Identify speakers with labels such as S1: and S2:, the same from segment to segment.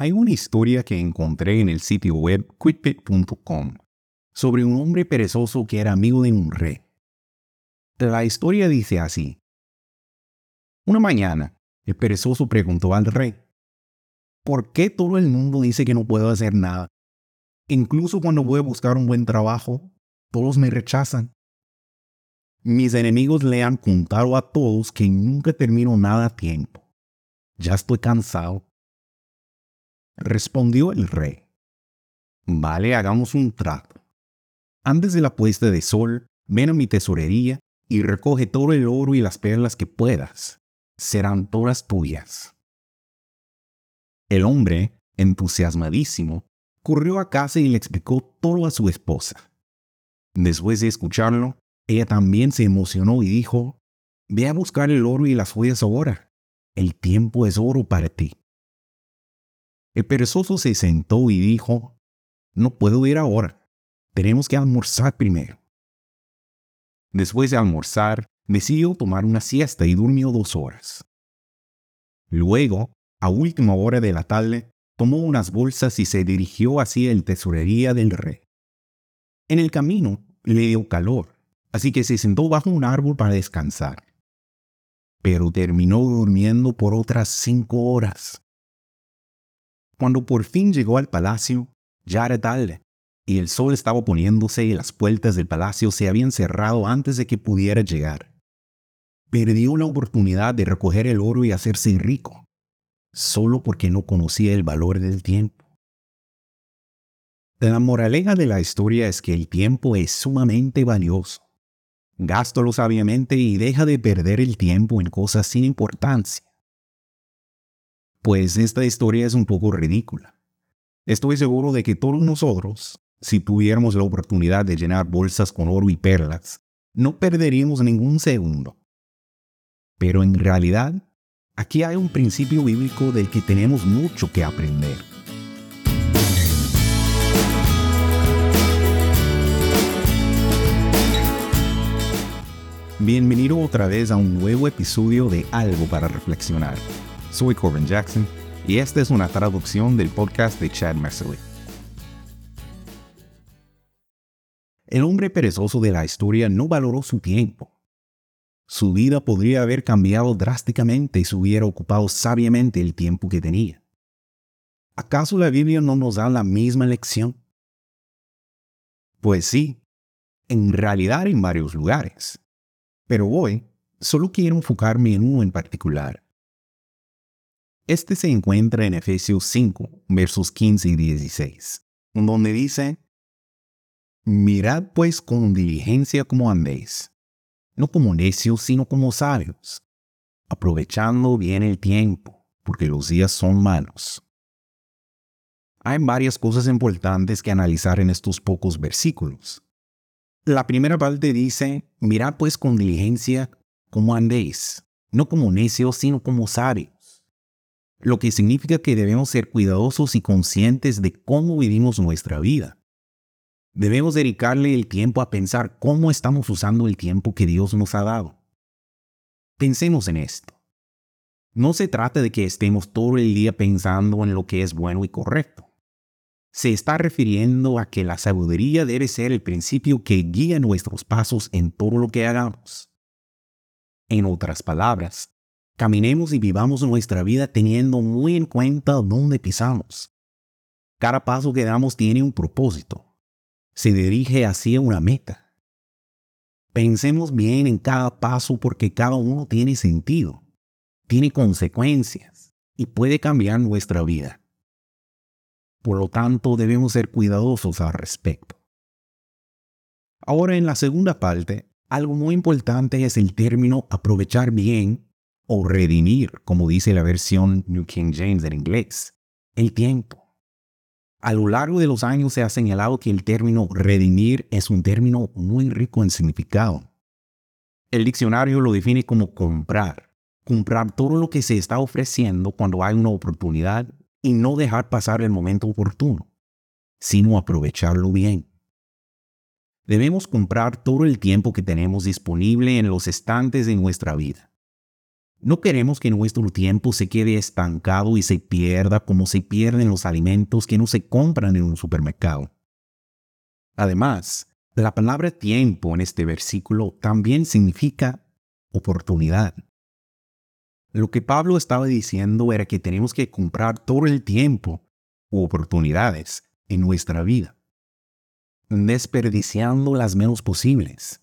S1: Hay una historia que encontré en el sitio web quitbit.com sobre un hombre perezoso que era amigo de un rey. La historia dice así. Una mañana, el perezoso preguntó al rey, ¿por qué todo el mundo dice que no puedo hacer nada? Incluso cuando voy a buscar un buen trabajo, todos me rechazan. Mis enemigos le han contado a todos que nunca termino nada a tiempo. Ya estoy cansado. Respondió el rey. Vale, hagamos un trato. Antes de la puesta de sol, ven a mi tesorería y recoge todo el oro y las perlas que puedas. Serán todas tuyas. El hombre, entusiasmadísimo, corrió a casa y le explicó todo a su esposa. Después de escucharlo, ella también se emocionó y dijo, Ve a buscar el oro y las joyas ahora. El tiempo es oro para ti. El perezoso se sentó y dijo, No puedo ir ahora. Tenemos que almorzar primero. Después de almorzar, decidió tomar una siesta y durmió dos horas. Luego, a última hora de la tarde, tomó unas bolsas y se dirigió hacia el tesorería del rey. En el camino le dio calor, así que se sentó bajo un árbol para descansar. Pero terminó durmiendo por otras cinco horas. Cuando por fin llegó al palacio, ya era tarde, y el sol estaba poniéndose y las puertas del palacio se habían cerrado antes de que pudiera llegar. Perdió la oportunidad de recoger el oro y hacerse rico, solo porque no conocía el valor del tiempo. La moraleja de la historia es que el tiempo es sumamente valioso. Gástalo sabiamente y deja de perder el tiempo en cosas sin importancia pues esta historia es un poco ridícula. Estoy seguro de que todos nosotros, si tuviéramos la oportunidad de llenar bolsas con oro y perlas, no perderíamos ningún segundo. Pero en realidad, aquí hay un principio bíblico del que tenemos mucho que aprender. Bienvenido otra vez a un nuevo episodio de Algo para Reflexionar. Soy Corbin Jackson y esta es una traducción del podcast de Chad Messerly. El hombre perezoso de la historia no valoró su tiempo. Su vida podría haber cambiado drásticamente si hubiera ocupado sabiamente el tiempo que tenía. ¿Acaso la Biblia no nos da la misma lección? Pues sí, en realidad en varios lugares. Pero hoy solo quiero enfocarme en uno en particular este se encuentra en Efesios 5, versos 15 y 16, donde dice, Mirad pues con diligencia como andéis, no como necios, sino como sabios, aprovechando bien el tiempo, porque los días son malos. Hay varias cosas importantes que analizar en estos pocos versículos. La primera parte dice, mirad pues con diligencia como andéis, no como necios, sino como sabios lo que significa que debemos ser cuidadosos y conscientes de cómo vivimos nuestra vida. Debemos dedicarle el tiempo a pensar cómo estamos usando el tiempo que Dios nos ha dado. Pensemos en esto. No se trata de que estemos todo el día pensando en lo que es bueno y correcto. Se está refiriendo a que la sabiduría debe ser el principio que guía nuestros pasos en todo lo que hagamos. En otras palabras, Caminemos y vivamos nuestra vida teniendo muy en cuenta dónde pisamos. Cada paso que damos tiene un propósito. Se dirige hacia una meta. Pensemos bien en cada paso porque cada uno tiene sentido, tiene consecuencias y puede cambiar nuestra vida. Por lo tanto, debemos ser cuidadosos al respecto. Ahora, en la segunda parte, algo muy importante es el término aprovechar bien o redimir, como dice la versión New King James en inglés, el tiempo. A lo largo de los años se ha señalado que el término redimir es un término muy rico en significado. El diccionario lo define como comprar, comprar todo lo que se está ofreciendo cuando hay una oportunidad y no dejar pasar el momento oportuno, sino aprovecharlo bien. Debemos comprar todo el tiempo que tenemos disponible en los estantes de nuestra vida No queremos que nuestro tiempo se quede estancado y se pierda como se pierden los alimentos que no se compran en un supermercado. Además, la palabra tiempo en este versículo también significa oportunidad. Lo que Pablo estaba diciendo era que tenemos que comprar todo el tiempo u oportunidades en nuestra vida, desperdiciando las menos posibles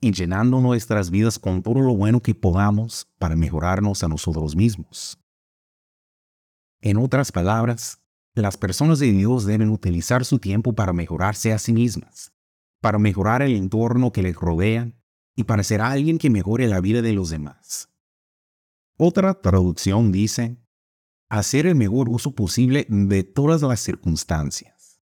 S1: y llenando nuestras vidas con todo lo bueno que podamos para mejorarnos a nosotros mismos. En otras palabras, las personas de Dios deben utilizar su tiempo para mejorarse a sí mismas, para mejorar el entorno que les rodea y para ser alguien que mejore la vida de los demás. Otra traducción dice, hacer el mejor uso posible de todas las circunstancias.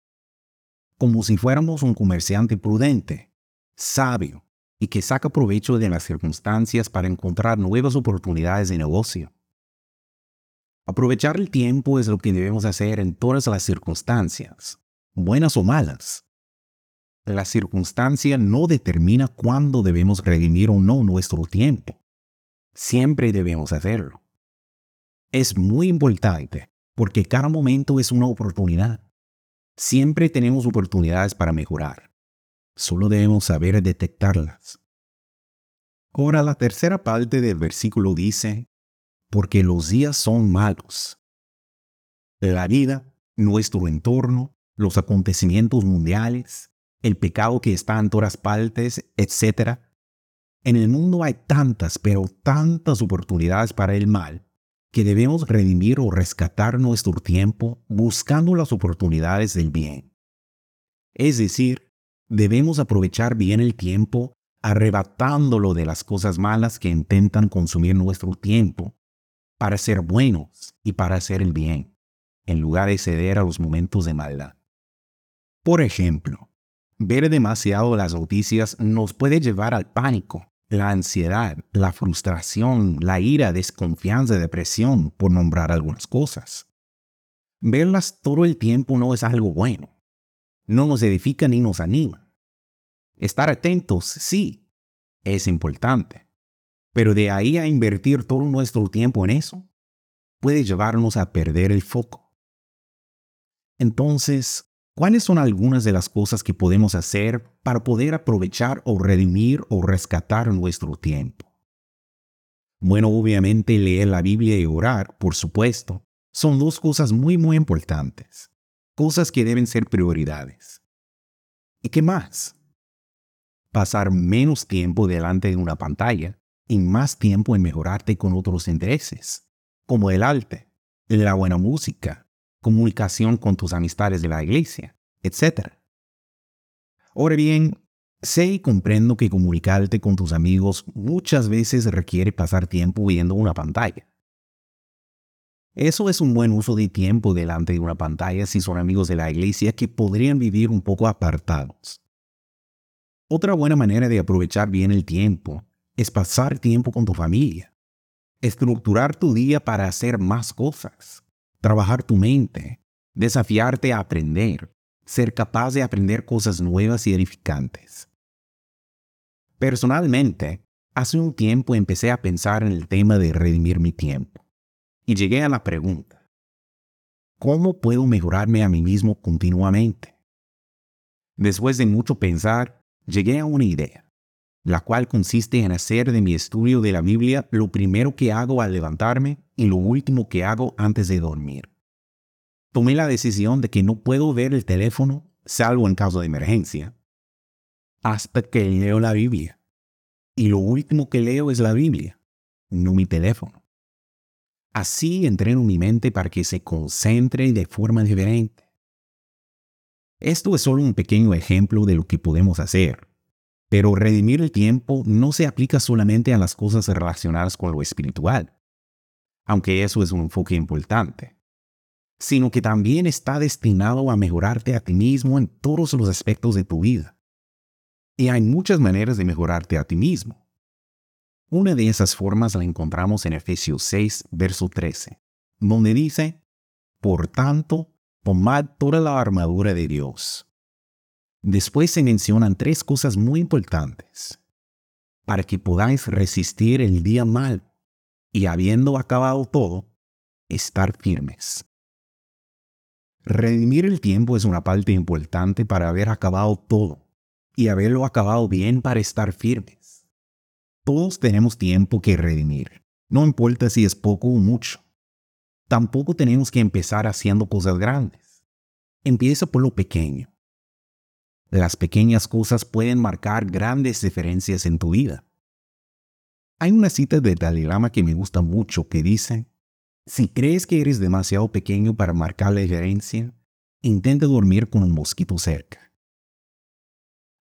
S1: Como si fuéramos un comerciante prudente, sabio, y que saca provecho de las circunstancias para encontrar nuevas oportunidades de negocio. Aprovechar el tiempo es lo que debemos hacer en todas las circunstancias, buenas o malas. La circunstancia no determina cuándo debemos redimir o no nuestro tiempo. Siempre debemos hacerlo. Es muy importante porque cada momento es una oportunidad. Siempre tenemos oportunidades para mejorar. Solo debemos saber detectarlas. Ahora la tercera parte del versículo dice, porque los días son malos. La vida, nuestro entorno, los acontecimientos mundiales, el pecado que está en todas partes, etc. En el mundo hay tantas, pero tantas oportunidades para el mal que debemos redimir o rescatar nuestro tiempo buscando las oportunidades del bien. Es decir, Debemos aprovechar bien el tiempo arrebatándolo de las cosas malas que intentan consumir nuestro tiempo para ser buenos y para hacer el bien, en lugar de ceder a los momentos de maldad. Por ejemplo, ver demasiado las noticias nos puede llevar al pánico, la ansiedad, la frustración, la ira, desconfianza, depresión, por nombrar algunas cosas. Verlas todo el tiempo no es algo bueno no nos edifica ni nos anima. Estar atentos, sí, es importante, pero de ahí a invertir todo nuestro tiempo en eso, puede llevarnos a perder el foco. Entonces, ¿cuáles son algunas de las cosas que podemos hacer para poder aprovechar o redimir o rescatar nuestro tiempo? Bueno, obviamente leer la Biblia y orar, por supuesto, son dos cosas muy muy importantes cosas que deben ser prioridades. ¿Y qué más? Pasar menos tiempo delante de una pantalla y más tiempo en mejorarte con otros intereses, como el arte, la buena música, comunicación con tus amistades de la iglesia, etc. Ahora bien, sé y comprendo que comunicarte con tus amigos muchas veces requiere pasar tiempo viendo una pantalla. Eso es un buen uso de tiempo delante de una pantalla si son amigos de la iglesia que podrían vivir un poco apartados. Otra buena manera de aprovechar bien el tiempo es pasar tiempo con tu familia. Estructurar tu día para hacer más cosas. Trabajar tu mente. Desafiarte a aprender. Ser capaz de aprender cosas nuevas y edificantes. Personalmente, hace un tiempo empecé a pensar en el tema de redimir mi tiempo y llegué a la pregunta, ¿cómo puedo mejorarme a mí mismo continuamente? Después de mucho pensar, llegué a una idea, la cual consiste en hacer de mi estudio de la Biblia lo primero que hago al levantarme y lo último que hago antes de dormir. Tomé la decisión de que no puedo ver el teléfono, salvo en caso de emergencia, hasta que leo la Biblia. Y lo último que leo es la Biblia, no mi teléfono. Así entreno mi mente para que se concentre de forma diferente. Esto es solo un pequeño ejemplo de lo que podemos hacer, pero redimir el tiempo no se aplica solamente a las cosas relacionadas con lo espiritual, aunque eso es un enfoque importante, sino que también está destinado a mejorarte a ti mismo en todos los aspectos de tu vida. Y hay muchas maneras de mejorarte a ti mismo. Una de esas formas la encontramos en Efesios 6, verso 13, donde dice, Por tanto, tomad toda la armadura de Dios. Después se mencionan tres cosas muy importantes para que podáis resistir el día mal y habiendo acabado todo, estar firmes. Redimir el tiempo es una parte importante para haber acabado todo y haberlo acabado bien para estar firmes. Todos tenemos tiempo que redimir, no importa si es poco o mucho. Tampoco tenemos que empezar haciendo cosas grandes. Empieza por lo pequeño. Las pequeñas cosas pueden marcar grandes diferencias en tu vida. Hay una cita de Dalai Lama que me gusta mucho que dice, si crees que eres demasiado pequeño para marcar la diferencia, intenta dormir con un mosquito cerca.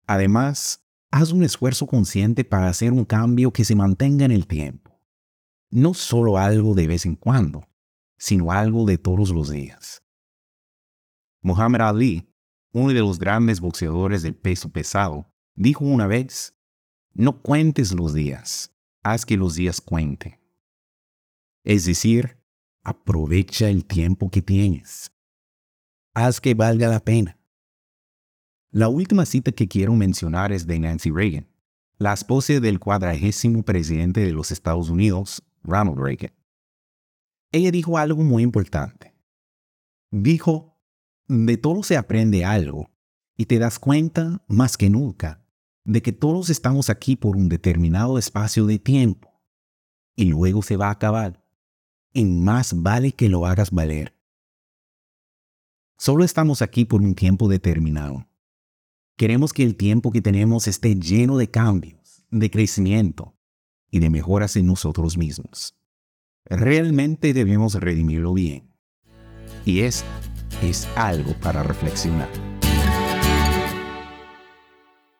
S1: Además, haz un esfuerzo consciente para hacer un cambio que se mantenga en el tiempo. No solo algo de vez en cuando, sino algo de todos los días. Muhammad Ali, uno de los grandes boxeadores del peso pesado, dijo una vez, no cuentes los días, haz que los días cuenten. Es decir, aprovecha el tiempo que tienes. Haz que valga la pena. La última cita que quiero mencionar es de Nancy Reagan, la esposa del cuadragésimo presidente de los Estados Unidos, Ronald Reagan ella dijo algo muy importante. Dijo, de todo se aprende algo y te das cuenta más que nunca de que todos estamos aquí por un determinado espacio de tiempo y luego se va a acabar. Y más vale que lo hagas valer. Solo estamos aquí por un tiempo determinado. Queremos que el tiempo que tenemos esté lleno de cambios, de crecimiento y de mejoras en nosotros mismos realmente debemos redimirlo bien. Y es, es algo para reflexionar.